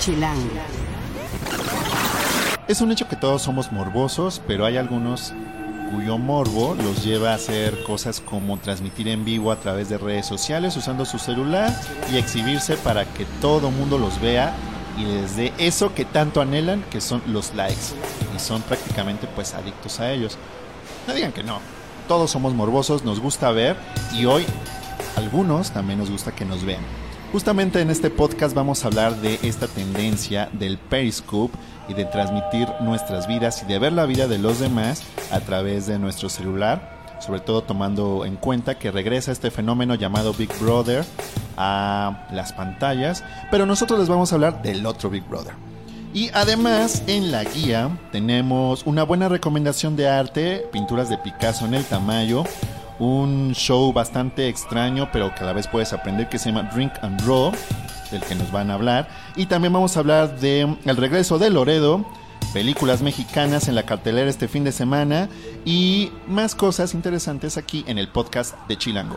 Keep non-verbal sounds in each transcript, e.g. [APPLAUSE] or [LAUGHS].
Chilango. Es un hecho que todos somos morbosos, pero hay algunos cuyo morbo los lleva a hacer cosas como transmitir en vivo a través de redes sociales usando su celular y exhibirse para que todo mundo los vea y les dé eso que tanto anhelan, que son los likes. Y son prácticamente pues adictos a ellos. No digan que no. Todos somos morbosos, nos gusta ver y hoy algunos también nos gusta que nos vean. Justamente en este podcast vamos a hablar de esta tendencia del Periscope y de transmitir nuestras vidas y de ver la vida de los demás a través de nuestro celular, sobre todo tomando en cuenta que regresa este fenómeno llamado Big Brother a las pantallas, pero nosotros les vamos a hablar del otro Big Brother. Y además en la guía tenemos una buena recomendación de arte, pinturas de Picasso en el Tamayo, un show bastante extraño, pero que a la vez puedes aprender, que se llama Drink and Roll, del que nos van a hablar. Y también vamos a hablar de El regreso de Loredo, películas mexicanas en la cartelera este fin de semana y más cosas interesantes aquí en el podcast de Chilango.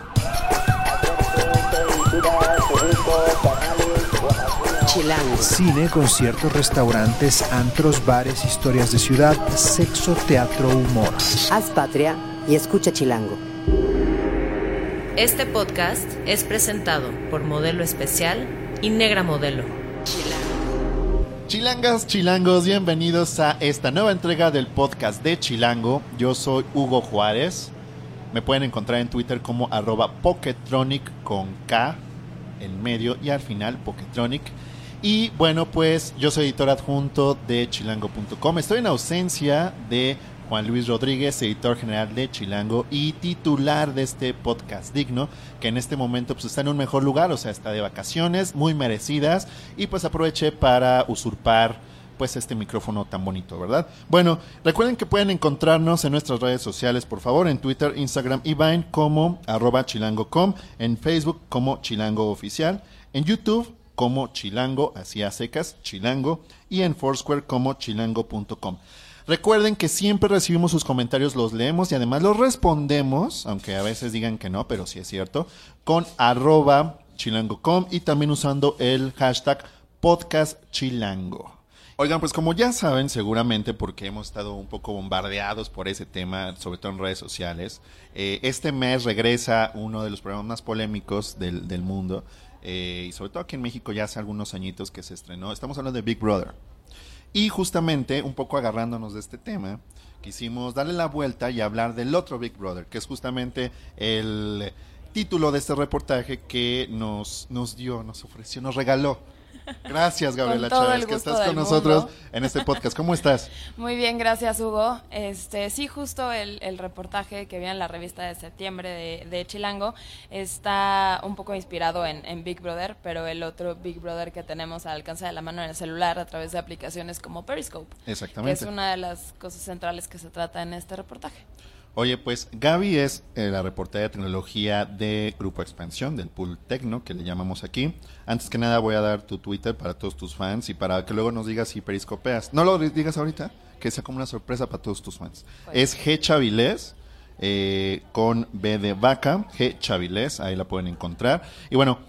Chilango. Cine, conciertos, restaurantes, antros, bares, historias de ciudad, sexo, teatro, humor. Haz patria y escucha Chilango. Este podcast es presentado por Modelo Especial y Negra Modelo. Chilangas, chilangos, bienvenidos a esta nueva entrega del podcast de Chilango. Yo soy Hugo Juárez. Me pueden encontrar en Twitter como arroba Poketronic con K en medio y al final Poketronic. Y bueno, pues yo soy editor adjunto de chilango.com. Estoy en ausencia de Juan Luis Rodríguez, editor general de Chilango y titular de este podcast digno, que en este momento pues está en un mejor lugar, o sea, está de vacaciones, muy merecidas, y pues aproveché para usurpar pues este micrófono tan bonito, ¿verdad? Bueno, recuerden que pueden encontrarnos en nuestras redes sociales, por favor, en Twitter, Instagram y Vine como arroba chilango.com, en Facebook como Chilango Oficial, en YouTube como Chilango, así a secas, Chilango, y en Foursquare como chilango.com. Recuerden que siempre recibimos sus comentarios, los leemos y además los respondemos, aunque a veces digan que no, pero sí es cierto, con arroba chilango.com y también usando el hashtag podcastchilango. Oigan, pues como ya saben seguramente porque hemos estado un poco bombardeados por ese tema, sobre todo en redes sociales, eh, este mes regresa uno de los programas más polémicos del, del mundo eh, y sobre todo aquí en México ya hace algunos añitos que se estrenó. Estamos hablando de Big Brother. Y justamente, un poco agarrándonos de este tema, quisimos darle la vuelta y hablar del otro Big Brother, que es justamente el título de este reportaje que nos, nos dio, nos ofreció, nos regaló. Gracias, Gabriela Chávez, que estás con nosotros mundo. en este podcast. ¿Cómo estás? [LAUGHS] Muy bien, gracias Hugo. Este, sí, justo el, el reportaje que vi en la revista de septiembre de, de Chilango está un poco inspirado en, en Big Brother, pero el otro Big Brother que tenemos al alcance de la mano en el celular a través de aplicaciones como Periscope, que Exactamente. es una de las cosas centrales que se trata en este reportaje. Oye, pues Gaby es eh, la reportera de tecnología de Grupo Expansión, del Pool Tecno, que le llamamos aquí. Antes que nada voy a dar tu Twitter para todos tus fans y para que luego nos digas si periscopeas. No lo digas ahorita, que sea como una sorpresa para todos tus fans. Es G Chavilés, eh, con B de vaca, G Chavilés, ahí la pueden encontrar. Y bueno,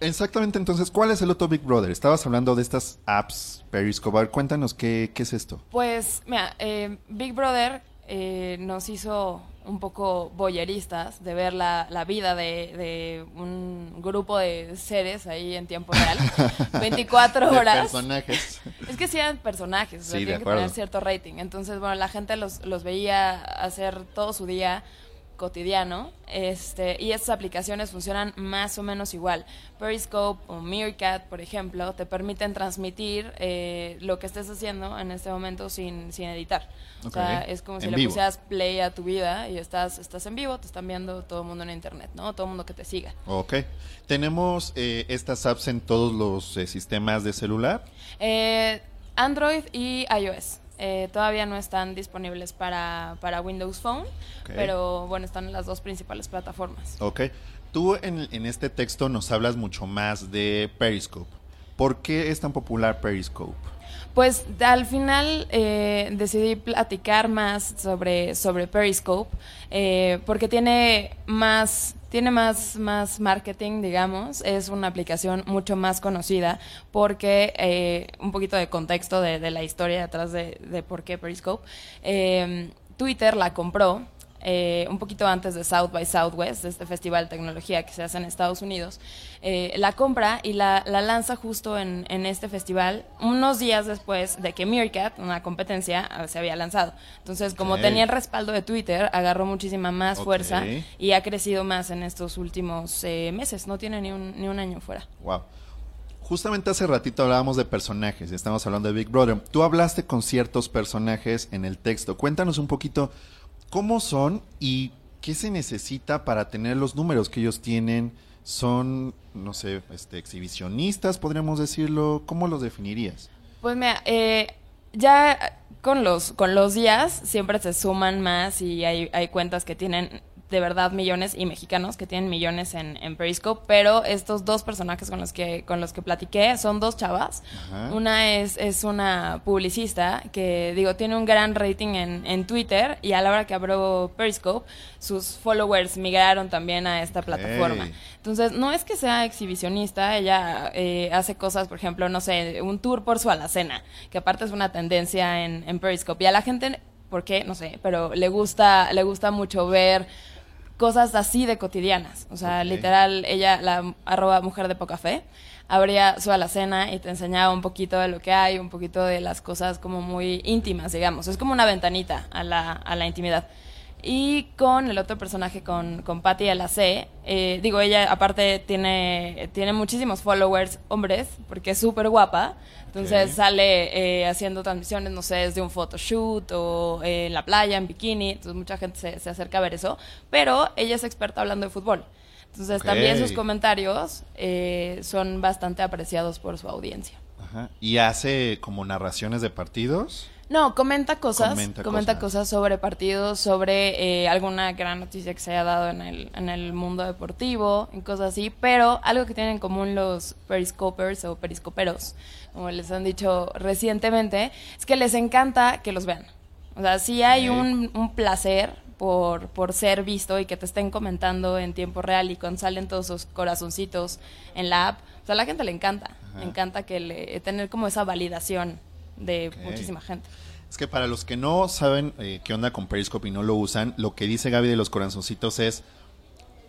exactamente entonces, ¿cuál es el otro Big Brother? Estabas hablando de estas apps Periscope. Cuéntanos qué, qué es esto. Pues, mira, eh, Big Brother eh, nos hizo un poco boyeristas de ver la, la vida de, de un grupo de seres ahí en tiempo real, [LAUGHS] 24 De horas. personajes. [LAUGHS] Es que sí eran personajes, o sea, Sí, tienen que tener cierto rating. Entonces, bueno, la gente los, los veía hacer todo su día cotidiano este y estas aplicaciones funcionan más o menos igual. Periscope o Meerkat, por ejemplo, te permiten transmitir eh, lo que estés haciendo en este momento sin, sin editar. O sea, es como si En le vivo. pusieras play a tu vida y estás, estás en vivo, te están viendo todo el mundo en internet, ¿no? Todo el mundo que te siga. Ok. Tenemos eh, estas apps en todos los eh, sistemas de celular. Eh, Android y iOS. Eh, todavía no están disponibles para, para Windows Phone, pero bueno, están en las dos principales plataformas. Ok. Tú en, en este texto nos hablas mucho más de Periscope. ¿Por qué es tan popular Periscope? Pues al final eh, decidí platicar más sobre, sobre Periscope eh, porque tiene más tiene más, más marketing, digamos, es una aplicación mucho más conocida porque, eh, un poquito de contexto de, de la historia detrás de, de por qué Periscope, eh, Twitter la compró eh, un poquito antes de South by Southwest, de este festival de tecnología que se hace en Estados Unidos, eh, la compra y la, la lanza justo en, en, este festival, unos días después de que Meerkat, una competencia, ah, se había lanzado. Entonces, como Okay. tenía el respaldo de Twitter, agarró muchísima más fuerza y ha crecido más en estos últimos eh, meses. No tiene ni un, ni un año fuera. Wow. Justamente hace ratito hablábamos de personajes, y estamos hablando de Big Brother. Tú hablaste con ciertos personajes en el texto. Cuéntanos un poquito cómo son y qué se necesita para tener los números que ellos tienen. Son, no sé, este, exhibicionistas, podríamos decirlo. ¿Cómo los definirías? Pues mira, eh, ya con los, con los días siempre se suman más y hay, hay cuentas que tienen de verdad millones y mexicanos que tienen millones en, en Periscope, pero estos dos personajes con los que, con los que platiqué son dos chavas. Ajá. Una es, es una publicista que, digo, tiene un gran rating en, en Twitter y a la hora que abrió Periscope, sus followers migraron también a esta plataforma. Entonces, no es que sea exhibicionista, ella eh, hace cosas, por ejemplo, no sé, un tour por su alacena, que aparte es una tendencia en, en Periscope. Y a la gente, ¿por qué? No sé, pero le gusta, le gusta mucho ver cosas así de cotidianas. O sea, literal, ella, la arroba mujer de poca fe, abría su alacena y te enseñaba un poquito de lo que hay, un poquito de las cosas como muy íntimas, digamos. Es como una ventanita a la, a la intimidad. Y con el otro personaje, con, con Patty LAC, eh, digo, ella aparte tiene, tiene muchísimos followers hombres, porque es súper guapa. Entonces sale eh, haciendo transmisiones, no sé, desde un photoshoot o eh, en la playa, en bikini. Entonces mucha gente se, se acerca a ver eso. Pero ella es experta hablando de fútbol. Entonces también sus comentarios eh, son bastante apreciados por su audiencia. Ajá. Y hace como narraciones de partidos. No, comenta cosas, Comenta comenta, cosas. cosas. sobre partidos, sobre eh, alguna gran noticia que se haya dado en el, en el mundo deportivo, en cosas así, pero algo que tienen en común los periscopers o periscoperos, como les han dicho recientemente, es que les encanta que los vean. O sea, sí hay un, un placer por, por ser visto y que te estén comentando en tiempo real y cuando salen todos esos corazoncitos en la app. O sea, a la gente le encanta, Ajá. le encanta que le, tener como esa validación de muchísima gente. Es que para los que no saben eh, qué onda con Periscope y no lo usan, lo que dice Gaby de los corazoncitos es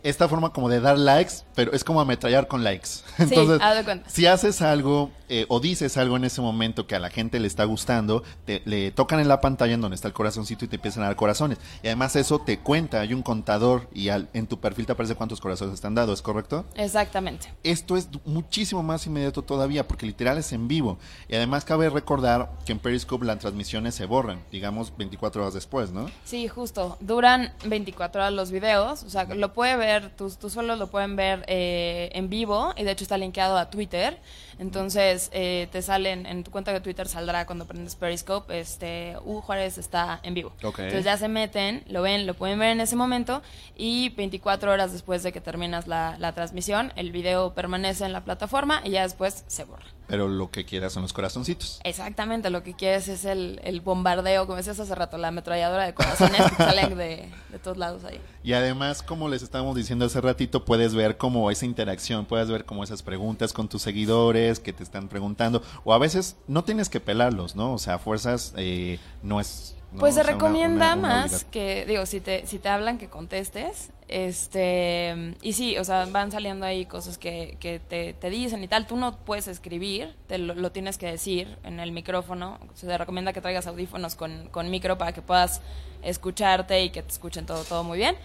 esta forma como de dar likes, pero es como ametrallar con likes. [LAUGHS] Entonces, si haces algo eh, o dices algo en ese momento que a la gente le está gustando, te, le tocan en la pantalla en donde está el corazoncito y te empiezan a dar corazones. Y además eso te cuenta, hay un contador y al- en tu perfil te aparece cuántos corazones están dados, ¿es correcto? Exactamente. esto es muchísimo más inmediato todavía, porque literal es en vivo. Y además cabe recordar que en Periscope las transmisiones se borran, digamos 24 horas después, ¿no? Sí, justo. Duran 24 horas los videos. O sea, lo puede ver, tus, tus solos lo pueden ver eh, en vivo. Y de hecho está linkeado a Twitter. Entonces eh, te salen, en tu cuenta de Twitter saldrá cuando prendes Periscope, este, U Juárez está en vivo. Ok. Entonces ya se meten, lo ven, lo pueden ver en ese momento. Y 24 horas después de que terminas la, la transmisión, el video permanece en la plataforma y ya después se borra. Pero lo que quieras son los corazoncitos. Exactamente, lo que quieres es el, el bombardeo, como decías hace rato, la ametralladora de corazones que salen [LAUGHS] de, de todos lados ahí. Y además, como les estábamos diciendo hace ratito, puedes ver como esa interacción, puedes ver como esas preguntas con tus seguidores que te están preguntando, o a veces no tienes que pelarlos, ¿no? O sea, fuerzas eh, no es... ¿no? Pues se sea, recomienda una- una más que, digo, si te, si te hablan que contestes, este, y sí, o sea, van saliendo ahí cosas que, que te, te dicen y tal, tú no puedes escribir, te lo, lo tienes que decir en el micrófono, se te recomienda que traigas audífonos con, con micro para que puedas escucharte y que te escuchen todo, todo muy bien,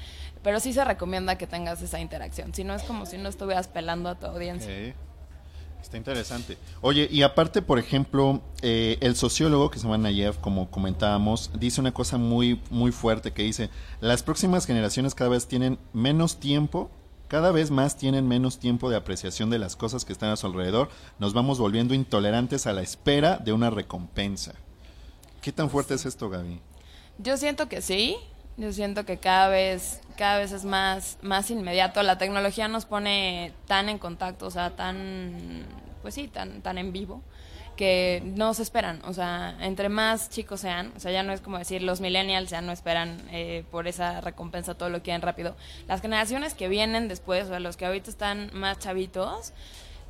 pero sí se recomienda que tengas esa interacción, si no es como si no estuvieras pelando a tu audiencia. Ok. Está interesante. Oye, y aparte, por ejemplo, eh, el sociólogo que se llama Nayev, como comentábamos, dice una cosa muy, muy fuerte que dice, las próximas generaciones cada vez tienen menos tiempo, cada vez más tienen menos tiempo de apreciación de las cosas que están a su alrededor, nos vamos volviendo intolerantes a la espera de una recompensa. ¿Qué tan fuerte es esto, Gaby? Yo siento que sí. Yo siento que cada vez, cada vez es más, más inmediato. La tecnología nos pone tan en contacto, o sea, tan, pues sí, tan, tan en vivo. que no se esperan. O sea, entre más chicos sean, o sea, ya no es como decir los millennials ya no esperan eh, por esa recompensa todo lo quieren rápido. Las generaciones que vienen después, o sea, los que ahorita están más chavitos,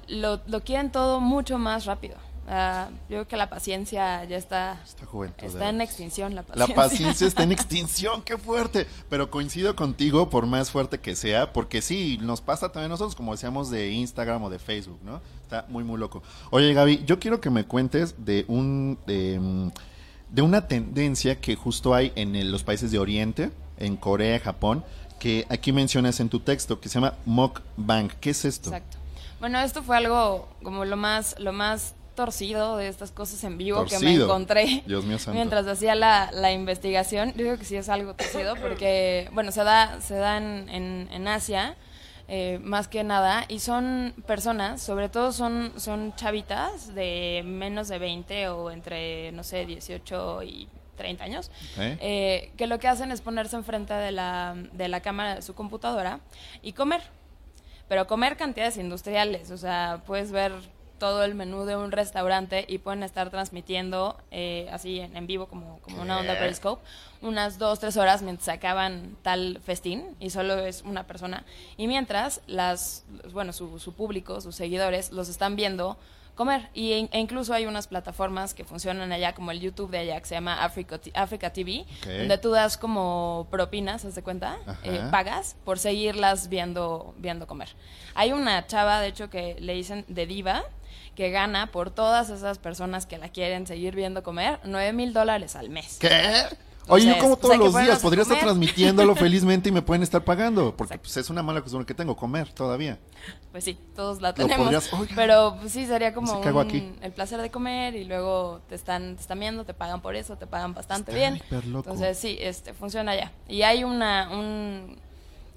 lo, lo quieren todo mucho más rápido. Ah, yo creo que la paciencia ya está, Esta juventud, está en extinción. La La paciencia. paciencia está en [LAUGHS] extinción, qué fuerte. Pero coincido contigo, por más fuerte que sea, porque sí, nos pasa también a nosotros, como decíamos, de Instagram o de Facebook, ¿no? Está muy, muy loco. Oye, Gaby, yo quiero que me cuentes de un. de, de una tendencia que justo hay en el- los países de Oriente, en Corea, Japón, que aquí mencionas en tu texto, que se llama mukbang. ¿Qué es esto? Exacto. Bueno, esto fue algo como lo más, lo más torcido de estas cosas en vivo que me encontré Dios mío santo. mientras hacía la, la investigación. Yo digo que sí es algo torcido porque, bueno, se da, se da en, en, en Asia, eh, más que nada, y son personas, sobre todo son, son chavitas de menos de 20 o entre, no sé, 18 y 30 años, ¿Eh? eh, que lo que hacen es ponerse enfrente de la, de la cámara de su computadora y comer. Pero comer cantidades industriales, o sea, puedes ver todo el menú de un restaurante y pueden estar transmitiendo eh, así en, en vivo como, como una onda. Periscope unas dos, tres horas mientras acaban tal festín y solo es una persona. Y mientras las, bueno, su, su público, sus seguidores, los están viendo comer. Y, e incluso hay unas plataformas que funcionan allá, como el YouTube de allá, que se llama Africa, Africa TV, Ok. donde tú das como propinas, ¿haz de cuenta? Eh, pagas por seguirlas viendo, viendo comer. Hay una chava, de hecho, que le dicen de diva, que gana por todas esas personas que la quieren seguir viendo comer 9 mil dólares al mes. ¿Qué? Oye, yo como todos los días podría estar transmitiéndolo [LAUGHS] felizmente y me pueden estar pagando, porque pues, es una mala costumbre que tengo, comer todavía. Pues sí, todos la tenemos. podrías- pero pues, sí, sería como un- aquí. el placer de comer y luego te están, te están viendo, te pagan por eso, te pagan bastante Está bien. Entonces sí, este, funciona ya. Y hay una, un,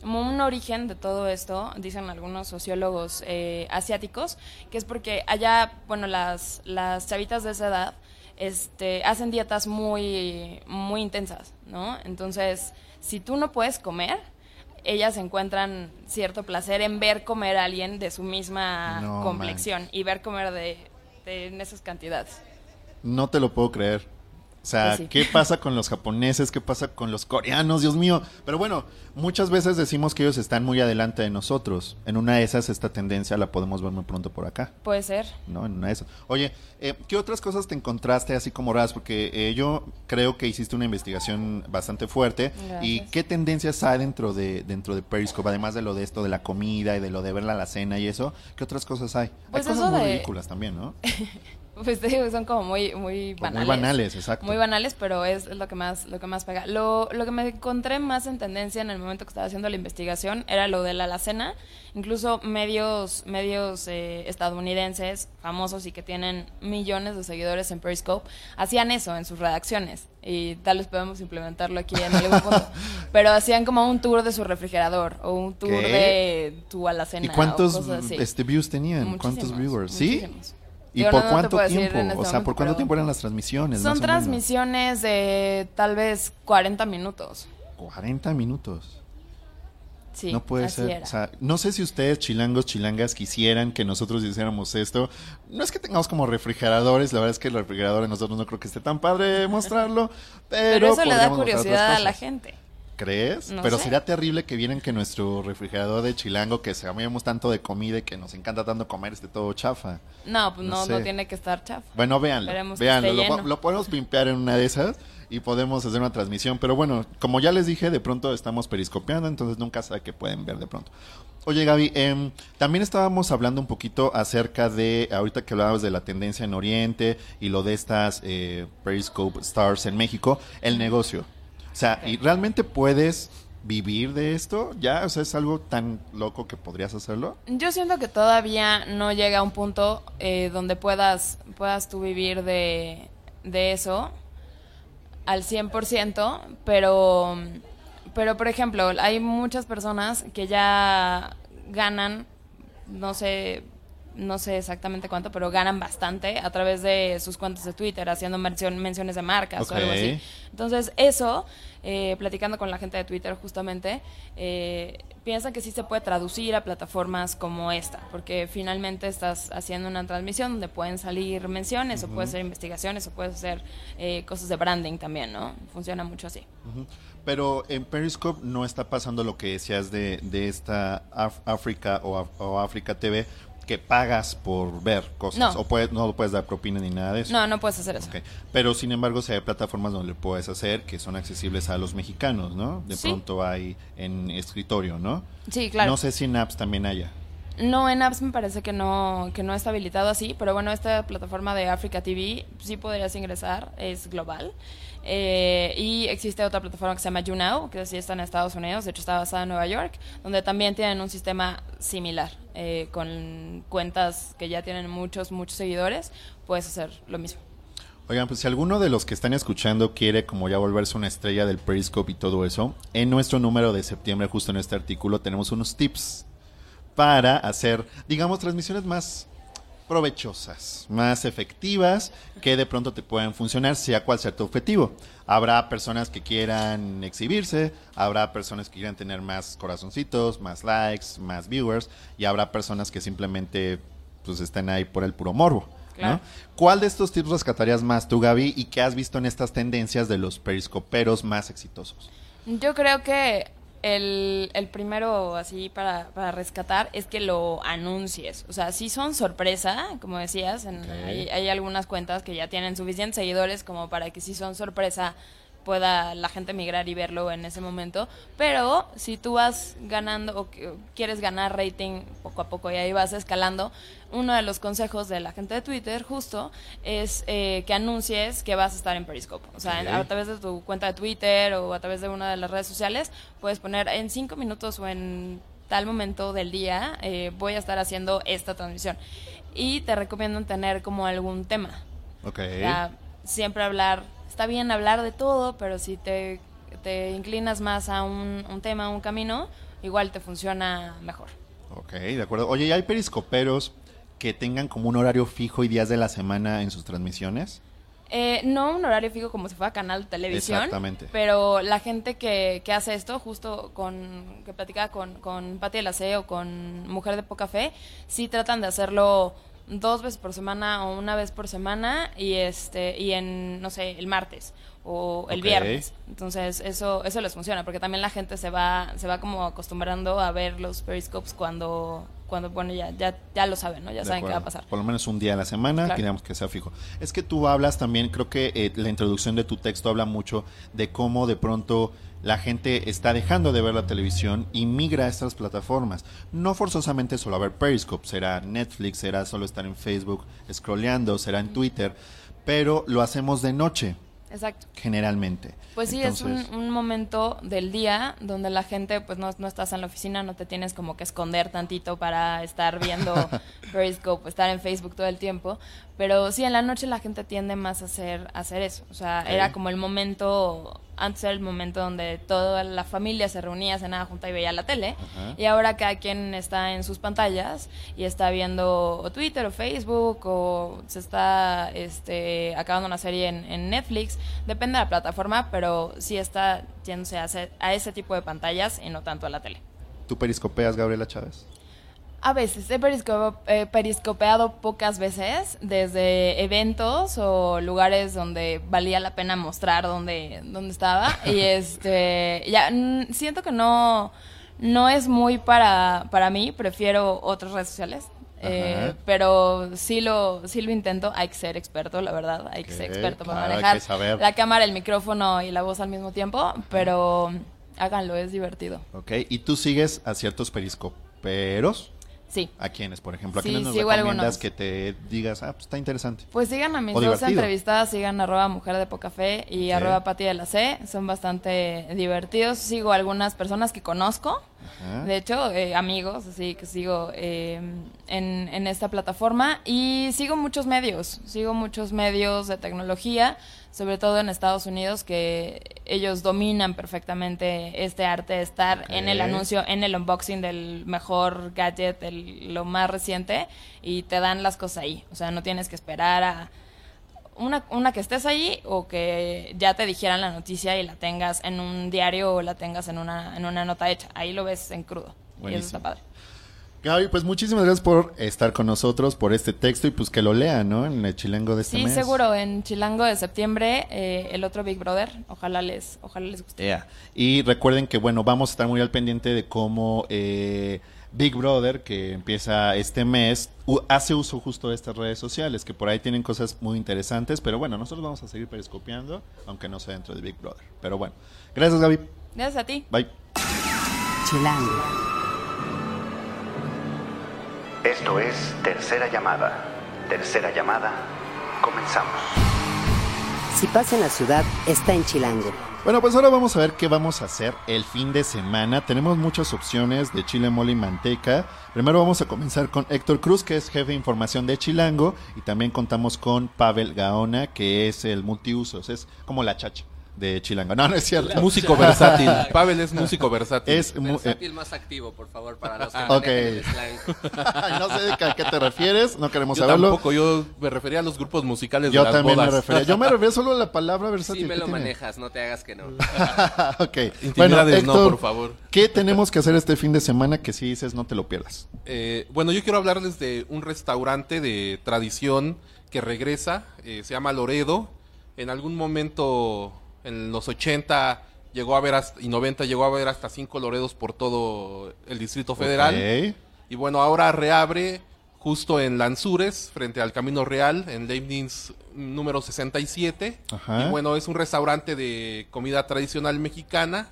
un origen de todo esto, dicen algunos sociólogos eh, asiáticos, que es porque allá, bueno, las, las chavitas de esa edad este, hacen dietas muy, muy intensas, ¿no? Entonces, si tú no puedes comer, ellas encuentran cierto placer en ver comer a alguien de su misma No complexión y ver comer de, de en esas cantidades. No te lo puedo creer. O sea, Pues sí. ¿qué pasa con los japoneses? ¿Qué pasa con los coreanos? Dios mío. Pero bueno, muchas veces decimos que ellos están muy adelante de nosotros. En una de esas, esta tendencia la podemos ver muy pronto por acá. Puede ser. ¿no? En una de esas. Oye, eh, ¿qué otras cosas te encontraste así como raras? Porque eh, yo creo que hiciste una investigación bastante fuerte. ¿Y qué tendencias hay dentro de dentro de Periscope? Además de lo de esto de la comida y de lo de verla a la cena y eso, ¿qué otras cosas hay? Pues hay cosas eso muy de- ridículas también, ¿no? [LAUGHS] [LAUGHS] Pues te digo, son como muy, muy Muy banales. banales, exacto. Muy banales, pero es lo que más, lo que más pega. Lo, lo que me encontré más en tendencia en el momento que estaba haciendo la investigación era lo de la alacena. Incluso medios, medios eh, estadounidenses famosos y que tienen millones de seguidores en Periscope hacían eso en sus redacciones. Y tal vez podemos implementarlo aquí en algún punto. [LAUGHS] Pero hacían como un tour de su refrigerador o un tour ¿Qué? de tu alacena. ¿Y o cuántos cosas así. este, views tenían? ¿Cuántos Muchísimos, viewers? ¿Sí? ¿Y Digo, por no, no te cuánto tiempo? este o sea, ¿por cuánto tiempo eran las transmisiones? Son transmisiones de tal vez 40 minutos. 40 minutos. Sí, no puede así ser. era. O sea, no sé si ustedes, chilangos, chilangas, quisieran que nosotros hiciéramos esto. No es que tengamos como refrigeradores, la verdad es que el refrigerador a nosotros no creo que esté tan padre mostrarlo, [LAUGHS] pero, Pero eso le da curiosidad a la gente. ¿Crees? No pero sé. sería terrible que vieran que nuestro refrigerador de chilango, que sabemos tanto de comida y que nos encanta tanto comer, esté todo chafa. No, pues No no, tiene que estar chafa. Bueno, véanlo. Esperemos Lo, podemos pimpear en una de esas y podemos hacer una transmisión. Pero bueno, como ya les dije, de pronto estamos periscopeando, entonces nunca sabe que pueden ver de pronto. Oye, Gaby, em, también estábamos hablando un poquito acerca de, ahorita que hablabas de la tendencia en Oriente y lo de estas eh, Periscope Stars en México, el negocio. O sea, ¿y realmente puedes vivir de esto? ¿Ya? O sea, ¿es algo tan loco que podrías hacerlo? Yo siento que todavía no llega a un punto eh, donde puedas, puedas tú vivir de, de eso al 100%, pero, pero por ejemplo, hay muchas personas que ya ganan, no sé, no sé exactamente cuánto, pero ganan bastante a través de sus cuentas de Twitter, haciendo mención- menciones de marcas o algo así. Entonces, eso, eh, platicando con la gente de Twitter justamente, eh, piensan que sí se puede traducir a plataformas como esta, porque finalmente estás haciendo una transmisión donde pueden salir menciones, o puede ser investigaciones, o puede ser eh, cosas de branding también, ¿no? Funciona mucho así. Pero en Periscope no está pasando lo que decías de, de esta Af- África o, Af- o África TV, que pagas por ver cosas. No. O puedes, no puedes dar propina ni nada de eso. No, no puedes hacer eso. Ok. Pero sin embargo, si hay plataformas donde lo puedes hacer que son accesibles a los mexicanos, ¿no? De Sí. pronto hay en escritorio, ¿no? Sí, claro. No sé si en apps también haya. No, en apps me parece que no, que no está habilitado así, pero bueno, esta plataforma de Africa TV sí podrías ingresar, es global. Eh, y existe otra plataforma que se llama YouNow, que sí está en Estados Unidos, de hecho está basada en Nueva York, donde también tienen un sistema similar, eh, con cuentas que ya tienen muchos, muchos seguidores, puedes hacer lo mismo. Oigan, pues si alguno de los que están escuchando quiere como ya volverse una estrella del Periscope y todo eso, en nuestro número de septiembre, justo en este artículo, tenemos unos tips para hacer, digamos, transmisiones más provechosas, más efectivas, que de pronto te pueden funcionar, sea cual sea tu objetivo. Habrá personas que quieran exhibirse, habrá personas que quieran tener más corazoncitos, más likes, más viewers, y habrá personas que simplemente pues están ahí por el puro morbo. ¿Cuál de estos tips rescatarías más tú, Gaby, y qué has visto en estas tendencias de los periscoperos más exitosos? Yo creo que el, el primero así para, para rescatar es que lo anuncies. O sea, si son sorpresa, como decías, en- hay, hay algunas cuentas que ya tienen suficientes seguidores como para que si son sorpresa pueda la gente migrar y verlo en ese momento. Pero si tú vas ganando o quieres ganar rating poco a poco y ahí vas escalando, uno de los consejos de la gente de Twitter justo es eh, que anuncies que vas a estar en Periscope. O sea, a través de tu cuenta de Twitter o a través de una de las redes sociales, puedes poner en cinco minutos o en tal momento del día eh, voy a estar haciendo esta transmisión. Y te recomiendo tener como algún tema. Ok. O sea, siempre hablar, está bien hablar de todo, pero si te, te inclinas más a un, un tema, un camino, igual te funciona mejor. Ok, de acuerdo. Oye, ¿y hay periscoperos que tengan como un horario fijo y días de la semana en sus transmisiones? Eh, no un horario fijo como si fuera canal de televisión. Exactamente. Pero la gente que, que hace esto, justo con que platicaba con, con Pati de la C o con Mujer de Poca Fe, sí tratan de hacerlo dos veces por semana o una vez por semana y este y en no sé el martes o el viernes entonces eso eso les funciona porque también la gente se va se va como acostumbrando a ver los periscopes cuando cuando bueno ya ya ya lo saben no ya De saben qué va a acuerdo. pasar Por lo menos un día a la semana, Claro. queríamos que sea fijo. Es que tú hablas también, creo que eh, la introducción de tu texto habla mucho de cómo de pronto la gente está dejando de ver la televisión y migra a estas plataformas. No forzosamente solo a ver Periscope, será Netflix, será solo estar en Facebook scrolleando, será en Twitter, pero lo hacemos de noche, exacto generalmente. Pues sí, es un, un momento del día donde la gente, pues no, no estás en la oficina, no te tienes como que esconder tantito para estar viendo [LAUGHS] Periscope, estar en Facebook todo el tiempo. Pero sí, en la noche la gente tiende más a hacer, a hacer eso. O sea, era como el momento, antes era el momento donde toda la familia se reunía, cenaba junta y veía la tele. Ajá. Y ahora cada quien está en sus pantallas y está viendo o Twitter o Facebook o se está este, acabando una serie en, en Netflix. Depende de la plataforma, pero sí está yéndose a, ese- a ese tipo de pantallas y no tanto a la tele. ¿Tú periscopeas, Gabriela Chávez? A veces, he perisco- eh, periscopeado pocas veces desde eventos o lugares donde valía la pena mostrar dónde, dónde estaba. [LAUGHS] y este, ya, siento que no, no es muy para, para mí, prefiero otras redes sociales. Eh, pero sí lo, sí lo intento, hay que ser experto, la verdad, hay que ser experto para claro, manejar saber. la cámara, el micrófono y la voz al mismo tiempo, pero háganlo, es divertido. Ok, ¿y tú sigues a ciertos periscoperos? Sí. ¿A quiénes, por ejemplo? ¿A Sí, quiénes nos recomiendas algunos. que te digas, ah, pues está interesante? Pues sigan a mis O dos divertido. entrevistadas, sigan arroba mujer de y Ok. arroba pati de la C, son bastante divertidos. Sigo a algunas personas que conozco, Ajá. de hecho, eh, amigos, así que sigo eh, en, en esta plataforma y sigo muchos medios, sigo muchos medios de tecnología, sobre todo en Estados Unidos, que ellos dominan perfectamente este arte de estar en el anuncio, en el unboxing del mejor gadget, el- lo más reciente, y te dan las cosas ahí. O sea, no tienes que esperar a una, una que estés ahí o que ya te dijeran la noticia y la tengas en un diario o la tengas en una, en una nota hecha. Ahí lo ves en crudo. Y eso está padre. Gaby, pues muchísimas gracias por estar con nosotros, por este texto y pues que lo lean, ¿no? En el chilengo de este Sí, mes. seguro, en Chilango de septiembre, eh, el otro Big Brother. Ojalá les, ojalá les guste. Yeah. Y recuerden que, bueno, vamos a estar muy al pendiente de cómo eh, Big Brother, que empieza este mes, hace uso justo de estas redes sociales, que por ahí tienen cosas muy interesantes, pero bueno, nosotros vamos a seguir periscopiando, aunque no sea dentro de Big Brother. Pero bueno, gracias Gaby. Gracias a ti. Bye. Chilango. Esto es Tercera Llamada. Tercera Llamada. Comenzamos. Si pasa en la ciudad, está en Chilango. Bueno, pues ahora vamos a ver qué vamos a hacer el fin de semana. Tenemos muchas opciones de chile, mole y manteca. Primero vamos a comenzar con Héctor Cruz, que es jefe de información de Chilango. Y también contamos con Pavel Gaona, que es el multiusos. Es como la chacha de Chilango. No, no es cierto. Músico versátil. [LAUGHS] Pavel es músico versátil. Es mu- eh, Versátil más activo, por favor, para los que Ah, el slang. [LAUGHS] no sé de qué- a qué te refieres, no queremos yo saberlo. tampoco, yo me refería a los grupos musicales Yo de las también me refería. Yo me [LAUGHS] refería solo a la palabra versátil. Sí me ¿qué lo tiene? manejas, no te hagas que no. ok. Intimidades no, por favor. ¿Qué tenemos que hacer este fin de semana que si dices no te lo pierdas? Eh, bueno, yo quiero hablarles de un restaurante de tradición que regresa, eh, se llama Loredo. En algún momento, en los 80 llegó a haber hasta- y 90 llegó a haber hasta cinco Loredos por todo el Distrito Federal. Y bueno, ahora reabre justo en Lanzures, frente al Camino Real, en Leibniz número 67. Ajá. Y bueno, es un restaurante de comida tradicional mexicana.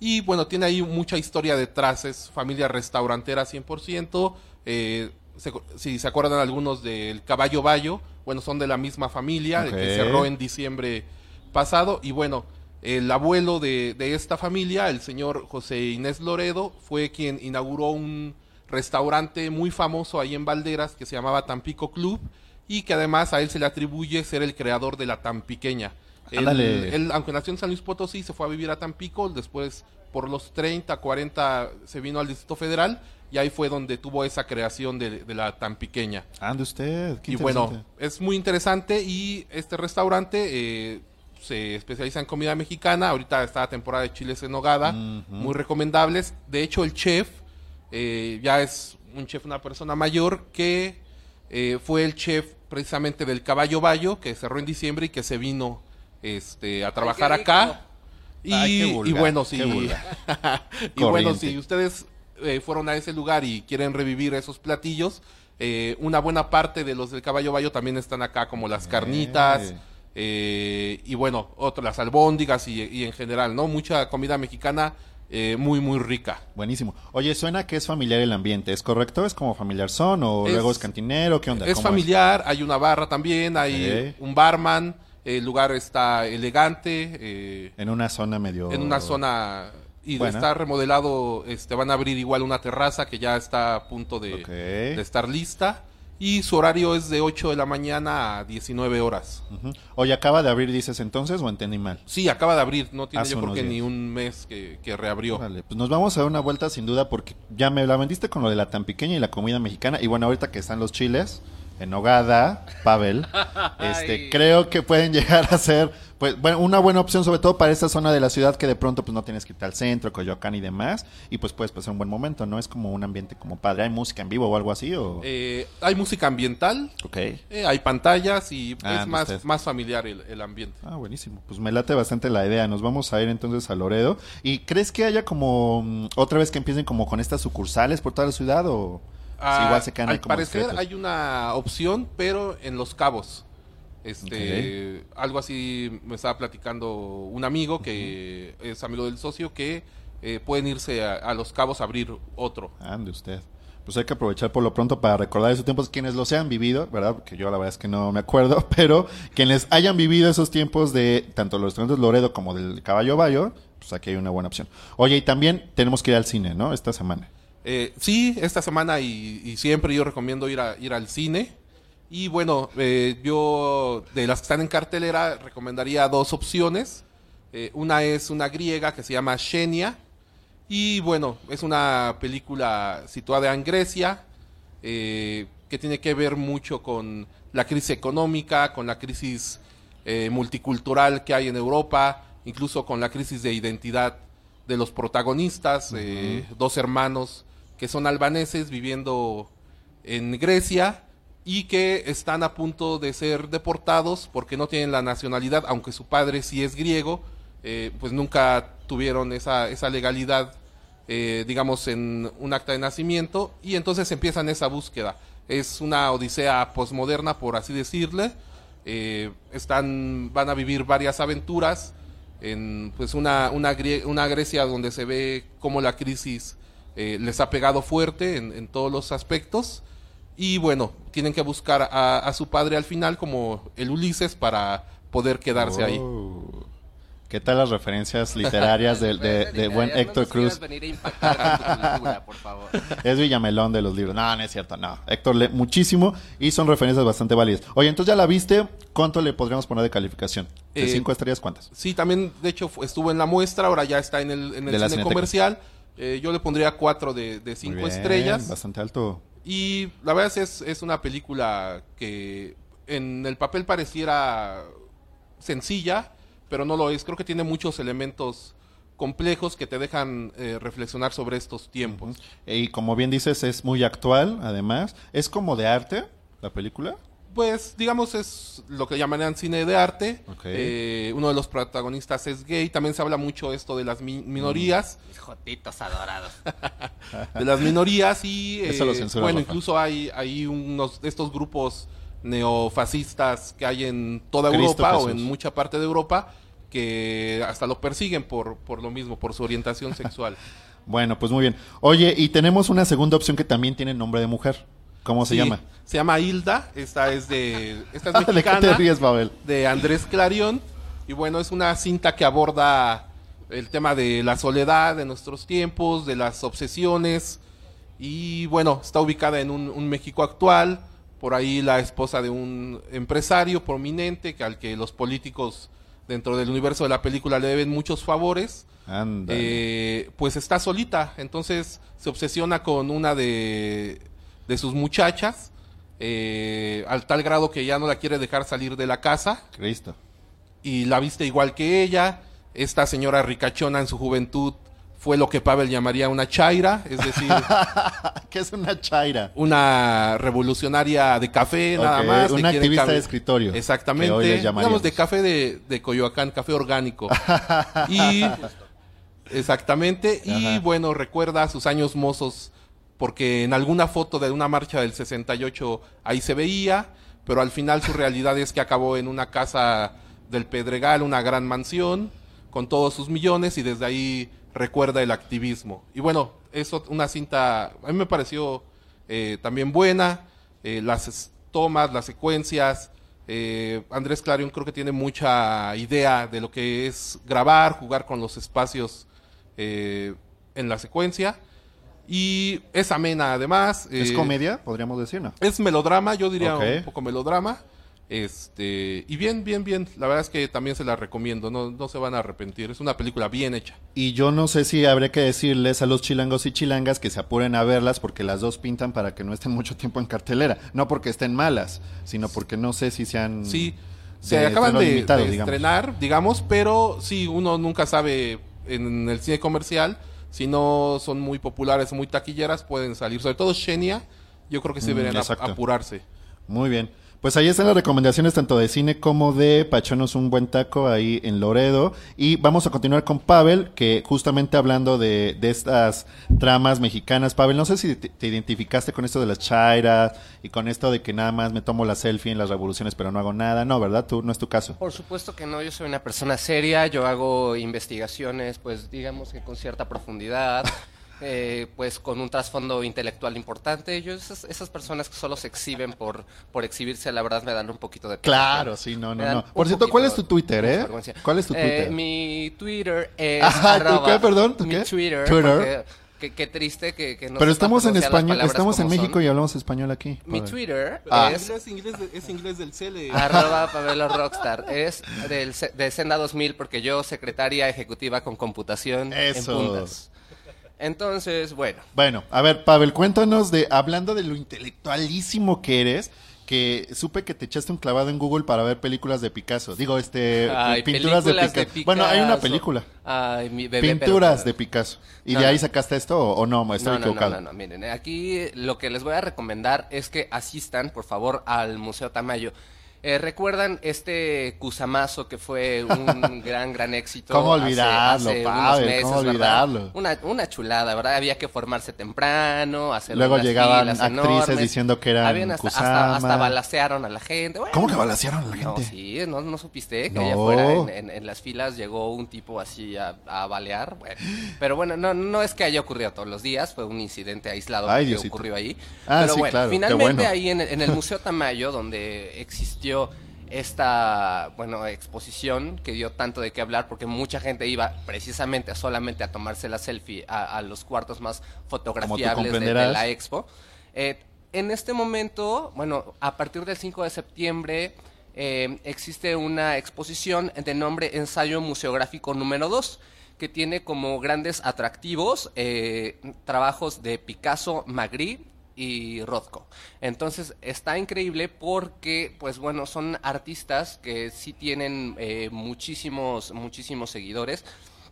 Y bueno, tiene ahí mucha historia detrás, es familia restaurantera 100%. Eh, se- si se acuerdan algunos del Caballo Bayo, bueno, son de la misma familia, de Ok. que cerró en diciembre pasado. Y bueno, el abuelo de, de esta familia, el señor José Inés Loredo, fue quien inauguró un restaurante muy famoso ahí en Valderas que se llamaba Tampico Club y que además a él se le atribuye ser el creador de la Tampiqueña. Él, él, aunque nació en San Luis Potosí, se fue a vivir a Tampico, después por los 30, 40 se vino al Distrito Federal y ahí fue donde tuvo esa creación de, de la Tampiqueña. Ande usted. qué Y bueno, es muy interesante y este restaurante eh, se especializa en comida mexicana. Ahorita está la temporada de chiles en nogada, muy recomendables. De hecho, el chef eh, ya es un chef, una persona mayor que eh, fue el chef precisamente del Caballo Bayo, que cerró en diciembre y que se vino este, a trabajar acá. Y, Ay, y bueno, sí. [LAUGHS] y bueno, si ustedes eh, fueron a ese lugar y quieren revivir esos platillos, eh, una buena parte de los del caballo bayo también están acá, como las carnitas. Eh, y bueno, otras las albóndigas y, y en general, ¿no? Mucha comida mexicana eh, muy, muy rica. Buenísimo. Oye, suena que es familiar el ambiente, ¿es correcto? ¿Es como familiar son o Es- luego es cantinero? ¿Qué onda? Es ¿Cómo familiar, hay una barra también, hay un barman, el lugar está elegante, eh, En una zona medio... en una zona y Buena. está remodelado, este van a abrir igual una terraza que ya está a punto de, de estar lista y su horario es de 8 de la mañana a 19 horas. Ujú. Oye, ¿acaba de abrir, dices entonces, o entendí mal? Sí, acaba de abrir, no tiene Hace yo creo que días. ni un mes que, que reabrió. Órale, pues nos vamos a dar una vuelta sin duda porque ya me la vendiste con lo de la tan pequeña y la comida mexicana. Y bueno, ahorita que están los chiles, en Nogada, Pavel, [LAUGHS] este, creo que pueden llegar a ser pues bueno, una buena opción, sobre todo para esta zona de la ciudad que de pronto pues no tienes que irte al centro, Coyoacán y demás. Y pues puedes pasar un buen momento, ¿no? Es como un ambiente como padre. ¿Hay música en vivo o algo así? O... Eh, hay música ambiental, ok. eh, hay pantallas y Ah, es más, más familiar el, el ambiente. Ah, buenísimo. Pues me late bastante la idea. Nos vamos a ir entonces a Loredo. ¿Y crees que haya como mm, otra vez que empiecen como con estas sucursales por toda la ciudad o Ah, igual se quedan ahí al como parecer discretos? hay una opción, pero en Los Cabos. Este, algo así me estaba platicando un amigo que es amigo del socio que eh, pueden irse a, a Los Cabos a abrir otro. Ande usted. Pues hay que aprovechar por lo pronto para recordar esos tiempos quienes los hayan vivido, ¿verdad? Porque yo la verdad es que no me acuerdo, [LAUGHS] pero quienes hayan vivido esos tiempos de tanto los restaurantes Loredo como del Caballo Bayo, pues aquí hay una buena opción. Oye, y también tenemos que ir al cine, ¿no? Esta semana. Eh, sí, esta semana y, y siempre yo recomiendo ir, a, ir al cine. Y bueno, eh, yo de las que están en cartelera recomendaría dos opciones. Eh, una es una griega que se llama Xenia. Y bueno, es una película situada en Grecia, eh, que tiene que ver mucho con la crisis económica, con la crisis eh, multicultural que hay en Europa, incluso con la crisis de identidad de los protagonistas, eh, dos hermanos que son albaneses viviendo en Grecia y que están a punto de ser deportados porque no tienen la nacionalidad, aunque su padre sí es griego, eh, pues nunca tuvieron esa, esa legalidad, eh, digamos, en un acta de nacimiento, y entonces empiezan esa búsqueda. Es una odisea posmoderna, por así decirle. Eh, están, van a vivir varias aventuras en pues una, una, una Grecia donde se ve cómo la crisis eh, les ha pegado fuerte en, en todos los aspectos. Y bueno, tienen que buscar a, a su padre al final como el Ulises para poder quedarse ahí. Oh. ¿Qué tal las referencias [LAUGHS] literarias de, de- de buen no Héctor quieras Cruz? venir a impactar tu cultura, [LAUGHS] por favor. Es Villamelón de los libros. No, no es cierto, no. Héctor lee muchísimo y son referencias bastante válidas. Oye, entonces ya la viste, ¿cuánto le podríamos poner de calificación? ¿De Eh, cinco estrellas cuántas? Sí, también, de hecho, estuvo en la muestra, ahora ya está en el, en el De la cine Cineteca. Eh, yo le pondría cuatro de, de Muy cinco bien, estrellas. Bastante alto. Y la verdad es, es una película que en el papel pareciera sencilla, pero no lo es. Creo que tiene muchos elementos complejos que te dejan eh, reflexionar sobre estos tiempos. Y como bien dices, es muy actual, además. Es como de arte, la película. Pues, digamos, es lo que llamarían cine de arte. Eh, uno de los protagonistas es gay. También se habla mucho esto de las mi- minorías. Mis jotitos adorados. [LAUGHS] de las minorías y Eso lo eh, censura bueno Rafa. incluso hay hay unos de estos grupos neofascistas que hay en toda Cristo Europa o en mucha parte de Europa que hasta lo persiguen por por lo mismo por su orientación sexual [LAUGHS] Bueno, pues muy bien. Oye, y tenemos una segunda opción que también tiene nombre de mujer. ¿Cómo se Sí, llama? se llama Hilda esta es de esta es [LAUGHS] ¿De qué mexicana te ríes, Babel? de Andrés Clarion y bueno es una cinta que aborda el tema de la soledad de nuestros tiempos de las obsesiones y bueno está ubicada en un, un México actual por ahí la esposa de un empresario prominente que al que los políticos dentro del universo de la película le deben muchos favores Anda. eh, pues está solita, entonces se obsesiona con una de, de sus muchachas, eh, al tal grado que ya no la quiere dejar salir de la casa Cristo. y la viste igual que ella. Esta señora ricachona en su juventud fue lo que Pavel llamaría una chaira, es decir, [LAUGHS] ¿Qué es una chaira? una revolucionaria de café, nada más. una activista de escritorio, Exactamente. Digamos de café de, de Coyoacán, café orgánico. [LAUGHS] y exactamente. Y bueno, recuerda sus años mozos porque en alguna foto de una marcha del 68 ahí se veía, pero al final su realidad es que acabó en una casa del Pedregal, una gran mansión, con todos sus millones y desde ahí recuerda el activismo. Y bueno, eso una cinta, a mí me pareció eh, también buena, eh, las es- tomas, las secuencias. eh, Andrés Clarion creo que tiene mucha idea de lo que es grabar, jugar con los espacios eh, en la secuencia. Y es amena además. ¿Es eh, comedia? Podríamos decir, ¿no? es melodrama, yo diría un poco melodrama. Este, y bien, bien, bien. La verdad es que también se la recomiendo, no, no se van a arrepentir. Es una película bien hecha. Y yo no sé si habría que decirles a los chilangos y chilangas que se apuren a verlas porque las dos pintan para que no estén mucho tiempo en cartelera. No porque estén malas, sino porque no sé si sean... Sí, de se acaban de, limitado, de digamos. estrenar, digamos, pero sí, uno nunca sabe en el cine comercial. Si no son muy populares, muy taquilleras, pueden salir. Sobre todo Xenia, yo creo que sí Mm, deberían ap- apurarse. Muy bien. Pues ahí están las recomendaciones tanto de cine como de Pachonos un buen taco ahí en Loredo. Y vamos a continuar con Pavel, que justamente hablando de, de estas tramas mexicanas. Pavel, no sé si te, te identificaste con esto de las chairas y con esto de que nada más me tomo la selfie en las revoluciones pero no hago nada. No, ¿verdad? Tú, no es tu caso. Por supuesto que no, yo soy una persona seria, yo hago investigaciones, pues digamos que con cierta profundidad, [LAUGHS] eh, pues con un trasfondo intelectual importante. Yo esas, esas personas que solo se exhiben por, por exhibirse, la verdad me dan un poquito de pena. Claro, sí, no, no, no. Por cierto, ¿cuál es tu Twitter, eh? ¿Cuál es tu Eh, Twitter? mi Twitter es Ajá, ¿tu arroba- qué, perdón? ¿Tu mi qué? Twitter, Twitter. porque Qué, qué triste que, que no Pero estamos en español, estamos en son. México y hablamos español aquí. Mi. Twitter Ah. es Es inglés, de- es inglés del CL. arroba Pavelo Rockstar. Es del, de Senda 2000 porque yo, secretaria ejecutiva con computación Eso. en puntas. Entonces, bueno. Bueno, a ver, Pavel, cuéntanos de, hablando de lo intelectualísimo que eres, que supe que te echaste un clavado en Google para ver películas de Picasso. Digo, este, Ay, pinturas de Picasso. de Bueno, hay una película. Ay, mi bebé, pero- Pinturas de Picasso. ¿Y No, de ahí sacaste esto o, o no? Estoy no, equivocado. No, no, no, miren, aquí lo que les voy a recomendar es que asistan, por favor, al Museo Tamayo. Eh, ¿Recuerdan este Kusamazo que fue un [LAUGHS] gran, gran éxito? ¿Cómo hace- olvidarlo, hace unos Pavel? meses, ¿Cómo olvidarlo? Una, una chulada, ¿verdad? Había que formarse temprano, hacer Luego unas llegaban actrices enormes. diciendo que eran Habían hasta, hasta, hasta balacearon a la gente. Bueno, ¿Cómo que balacearon a la no, gente? sí, no, no supiste que No. allá afuera en, en- en las filas llegó un tipo así a, a balear. Bueno, pero bueno, no, no es que haya ocurrido todos los días, fue un incidente aislado Ay, que Diosito. ocurrió ahí. Ah, pero sí, bueno, claro, finalmente bueno. ahí en el Museo Tamayo, donde existió esta bueno exposición que dio tanto de qué hablar porque mucha gente iba precisamente solamente a tomarse la selfie a, a los cuartos más fotografiables de- la expo. Eh, en este momento, bueno, a partir del 5 de septiembre eh, existe una exposición de nombre Ensayo Museográfico número 2 que tiene como grandes atractivos eh, trabajos de Picasso, Magritte y Rothko. Entonces está increíble porque, pues bueno, son artistas que sí tienen eh, muchísimos, muchísimos seguidores.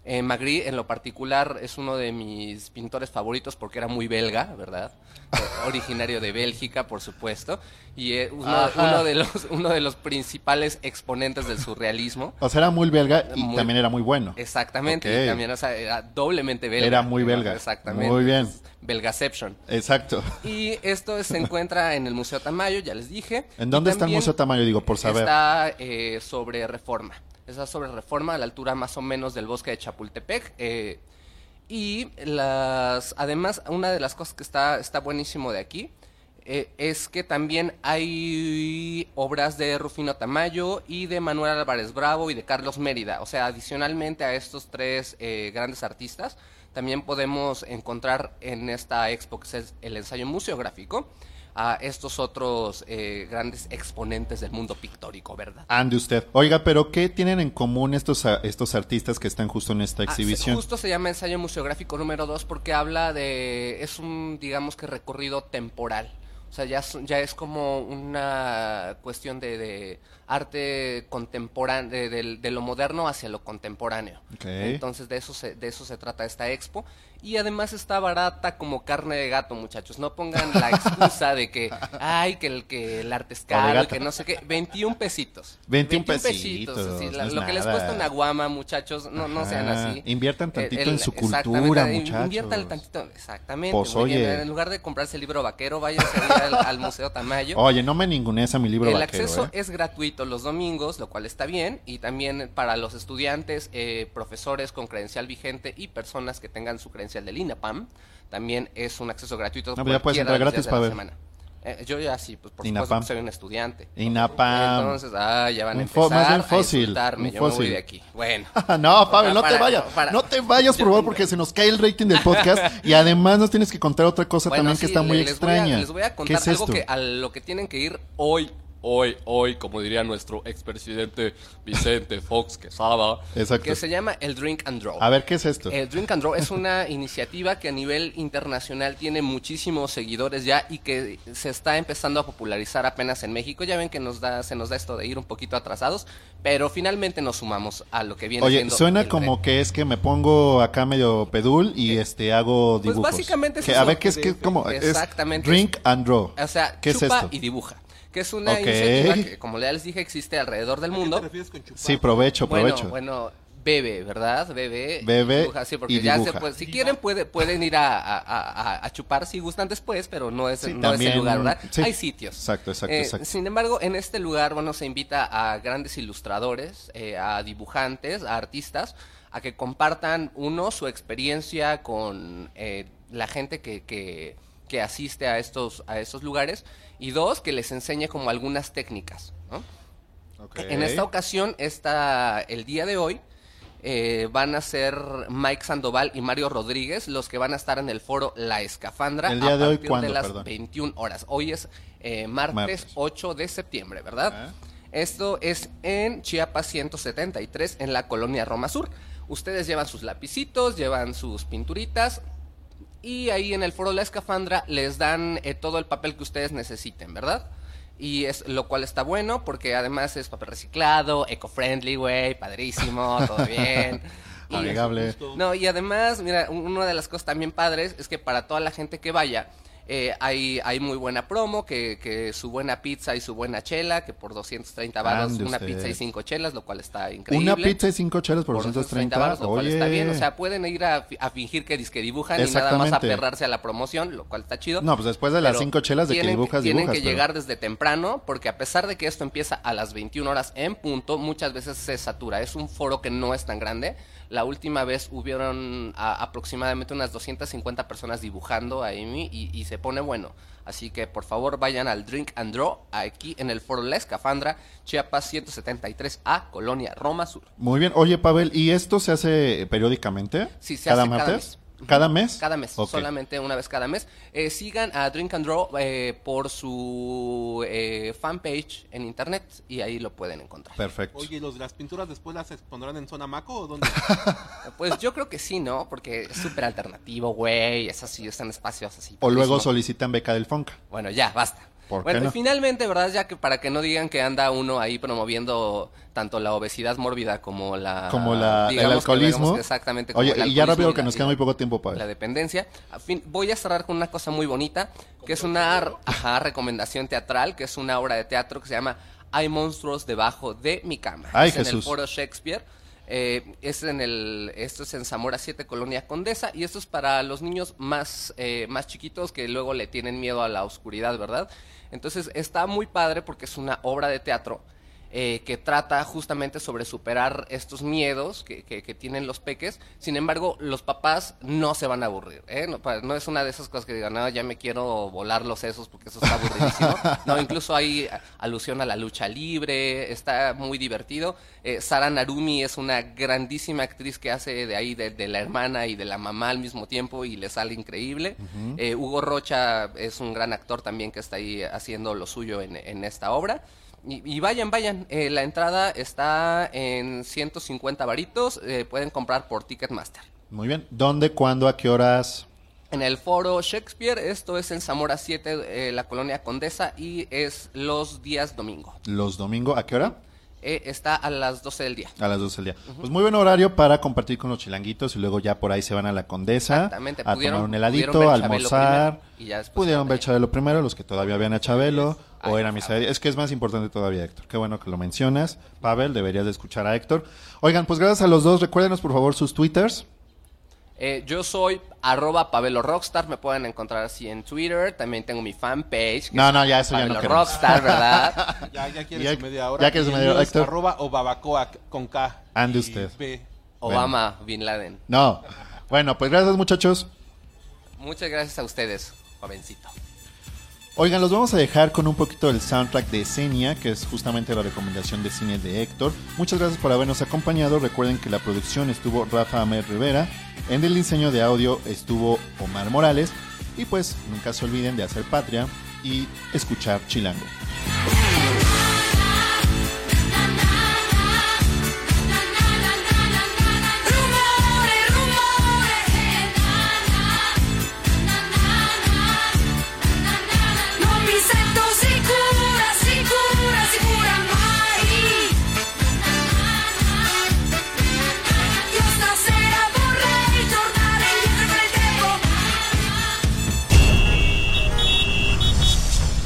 Eh, Magritte, en lo particular, es uno de mis pintores favoritos porque era muy belga, ¿verdad? [LAUGHS] Originario de Bélgica, por supuesto, y eh, uno, uno de los, [LAUGHS] uno de los principales exponentes del surrealismo. O sea, era muy belga y Muy- también era muy bueno. Exactamente, Ok. y también, o sea, era doblemente belga. Era muy belga. Exactamente. Muy bien. Belgaception. Exacto. Y esto se encuentra en el Museo Tamayo, ya les dije. ¿En dónde está el Museo Tamayo? Digo, por saber. Está eh, sobre Reforma. Está sobre Reforma, a la altura más o menos del bosque de Chapultepec. eh, y las, además, una de las cosas que está, está buenísimo de aquí eh, es que también hay obras de Rufino Tamayo y de Manuel Álvarez Bravo y de Carlos Mérida. O sea, adicionalmente a estos tres eh, grandes artistas, también podemos encontrar en esta expo, que es el ensayo museográfico, a estos otros eh, grandes exponentes del mundo pictórico, ¿verdad? Ande usted. Oiga, pero ¿qué tienen en común estos, a- estos artistas que están justo en esta Ah, exhibición? se- justo se llama ensayo museográfico número 2 porque habla de. Es un, digamos que, recorrido temporal. O sea, ya, ya es como una cuestión de, de arte contemporáneo, de, de- de lo moderno hacia lo contemporáneo. Entonces, de eso, se, de eso se trata esta expo. Y además está barata como carne de gato, muchachos. No pongan la excusa de que, ay, que el, que el arte es caro que no sé qué. 21 pesitos. 21 pesitos, así, la- no es lo que les cuesta una guama, muchachos, no, no sean así. Inviertan tantito en su cultura, muchachos. Inviertan tantito, exactamente. Pues, oye. En lugar de comprarse el libro vaquero, váyanse al, al Museo Tamayo. Oye, no me ningunees a mi libro el vaquero, acceso ¿eh? es gratuito los domingos, lo cual está bien, y también para los estudiantes, eh, profesores con credencial vigente y personas que tengan su credencial del INAPAM, también es un acceso gratuito. No, pues ya puedes entrar gratis para ver. semana. Eh, yo ya sí, pues por INAPAM. supuesto que soy un estudiante. INAPAM. Entonces, ah, ya van a fo- más empezar bien a fósil, insultarme, un yo me voy de aquí. Bueno. [LAUGHS] no, Pavel, no te vayas. para- no te vayas, por favor, porque se nos cae el rating del podcast. y además nos tienes que contar otra cosa Bueno, también que está muy les voy a- extraña. les voy a ¿Qué contar es algo esto? que a lo que tienen que ir hoy, hoy, hoy, como diría nuestro expresidente Vicente [LAUGHS] Fox Quesada, Exacto. que se llama el Drink and Draw. A ver, ¿qué es esto? El Drink and Draw es una [LAUGHS] iniciativa que a nivel internacional tiene muchísimos seguidores ya y que se está empezando a popularizar apenas en México. Ya ven que nos da, se nos da esto de ir un poquito atrasados, pero finalmente nos sumamos a lo que viene Oye, siendo suena el como que es que me pongo acá medio pedul y este hago pues dibujos. básicamente es Que- eso. A ver, ¿qué es que como Exactamente. Es drink and draw. O sea, ¿Qué es chupa esto? y dibuja. Que es una Ok. iniciativa que, como ya les dije, existe alrededor del mundo. Sí, provecho, Bueno, provecho. bueno, bebe, ¿verdad? Bebe. y Bebe dibuja, sí, porque y ya se puede- si quieren puede, pueden ir a, a- a- a chupar si gustan después, pero no es, Sí, no es el lugar, ¿verdad? sí. Hay sitios. Exacto, exacto, Eh, exacto. Sin embargo, en este lugar, bueno, se invita a grandes ilustradores, eh, a dibujantes, a artistas, a que compartan, uno, su experiencia con eh, la gente que, que, que asiste a estos, a estos lugares, y dos, que les enseñe como algunas técnicas, ¿no? En esta ocasión, esta, el día de hoy, eh, van a ser Mike Sandoval y Mario Rodríguez los que van a estar en el foro La Escafandra ¿El día a de hoy partir cuándo, de las perdón? 21 horas. Hoy es eh, martes, Martes. 8 de septiembre, ¿verdad? Esto es en Chiapas 173, en la colonia Roma Sur. Ustedes llevan sus lapicitos, llevan sus pinturitas, y ahí en el foro La Escafandra les dan eh, todo el papel que ustedes necesiten, ¿verdad? Y es lo cual está bueno porque además es papel reciclado, eco-friendly, güey, padrísimo, todo [LAUGHS] bien. [LAUGHS] Amigable. no, y además, mira, un- una de las cosas también padres es que para toda la gente que vaya, eh, hay, hay muy buena promo, que, que su buena pizza y su buena chela, que por 230 baros, Ande una pizza y cinco chelas, lo cual está increíble. Una pizza y cinco chelas por, Por 230. varos, lo cual está bien. O sea, pueden ir a, fi- a fingir que disque dibujan y nada más aferrarse a la promoción, lo cual está chido. No, pues después de las Pero cinco chelas de que tienen dibujas, Tienen dibujas, que pero- llegar desde temprano, porque a pesar de que esto empieza a las 21 horas en punto, muchas veces se satura. Es un foro que no es tan grande. La última vez hubieron a- aproximadamente unas 250 personas dibujando ahí y, y se pone bueno. Así que por favor vayan al Drink and Draw aquí en el foro La Escafandra, Chiapas 173A, Colonia Roma Sur. Muy bien. Oye, Pavel, ¿y esto se hace periódicamente? Sí, se ¿Cada hace cada martes? mes. ¿Cada mes? Cada mes, solamente una vez cada mes. Eh, sigan a Drink and Draw eh, por su eh, fanpage en internet y ahí lo pueden encontrar. Perfecto. Oye, ¿y los de las pinturas después las expondrán en zona maco o dónde? [LAUGHS] Pues yo creo que sí, ¿no? Porque es súper alternativo, güey. Es así, están espacios así. o luego solicitan beca del Fonca. Bueno, ya, basta. ¿Por qué bueno, no? y finalmente, ¿verdad? Ya que para que no digan que anda uno ahí promoviendo tanto la obesidad mórbida como la... Como la, el alcoholismo. que exactamente. como Oye, el y ya rápido que nos queda muy poco tiempo, Pavel. la dependencia. A fin, voy a cerrar con una cosa muy bonita, que es una ajá, recomendación teatral, que es una obra de teatro que se llama Hay monstruos debajo de mi cama. Ay, es en el foro Shakespeare. Eh, es en el, esto es en Zamora 7, Colonia Condesa, y esto es para los niños más, eh, más chiquitos que luego le tienen miedo a la oscuridad, ¿verdad? Entonces está muy padre porque es una obra de teatro eh, que trata justamente sobre superar estos miedos que, que- que tienen los peques. Sin embargo, los papás no se van a aburrir. ¿eh? No, no es una de esas cosas que digan, no, ya me quiero volar los sesos porque eso está aburridísimo. [LAUGHS] no, incluso hay alusión a la lucha libre, está muy divertido. Eh, Sara Narumi es una grandísima actriz que hace de ahí de, de la hermana y de la mamá al mismo tiempo y le sale increíble. Eh, Hugo Rocha es un gran actor también que está ahí haciendo lo suyo en, en esta obra. Y, y vayan, vayan. Eh, la entrada está en 150 varitos. eh, pueden comprar por Ticketmaster. Muy bien. ¿Dónde, cuándo, a qué horas? En el foro Shakespeare, esto es en Zamora 7, eh, la colonia Condesa, y es los días domingo. Los domingos, ¿a qué hora? Eh, está a las 12 del día. A las 12 del día. Pues muy buen horario para compartir con los chilanguitos y luego ya por ahí se van a la Condesa Exactamente, a pudieron- tomar un heladito, a almorzar. y ya Pudieron ver Chabelo primero, los que todavía vean a Chabelo Ay, o era misa. Es que es más importante todavía, Héctor. Qué bueno que lo mencionas. Pavel, deberías de escuchar a Héctor. Oigan, pues gracias a los dos. Recuérdenos por favor sus twitters. Eh, yo soy arroba Pabelo Rockstar, me pueden encontrar así en Twitter. También tengo mi fanpage. No, no, ya eso ya no Pabelo. Rockstar, ¿verdad? [LAUGHS] Ya, ya quieres Ya- su media hora. ya quieres su media hora, Héctor. Arroba o babacoa con K. Ande usted. B. Obama Bin Laden. No. Bueno, pues gracias muchachos. Muchas gracias a ustedes, jovencito. Oigan, los vamos a dejar con un poquito del soundtrack de Esenia, que es justamente la recomendación de cine de Héctor. Muchas gracias por habernos acompañado. Recuerden que la producción estuvo Rafa Amer Rivera, en el diseño de audio estuvo Omar Morales. Y pues nunca se olviden de hacer patria y escuchar Chilango.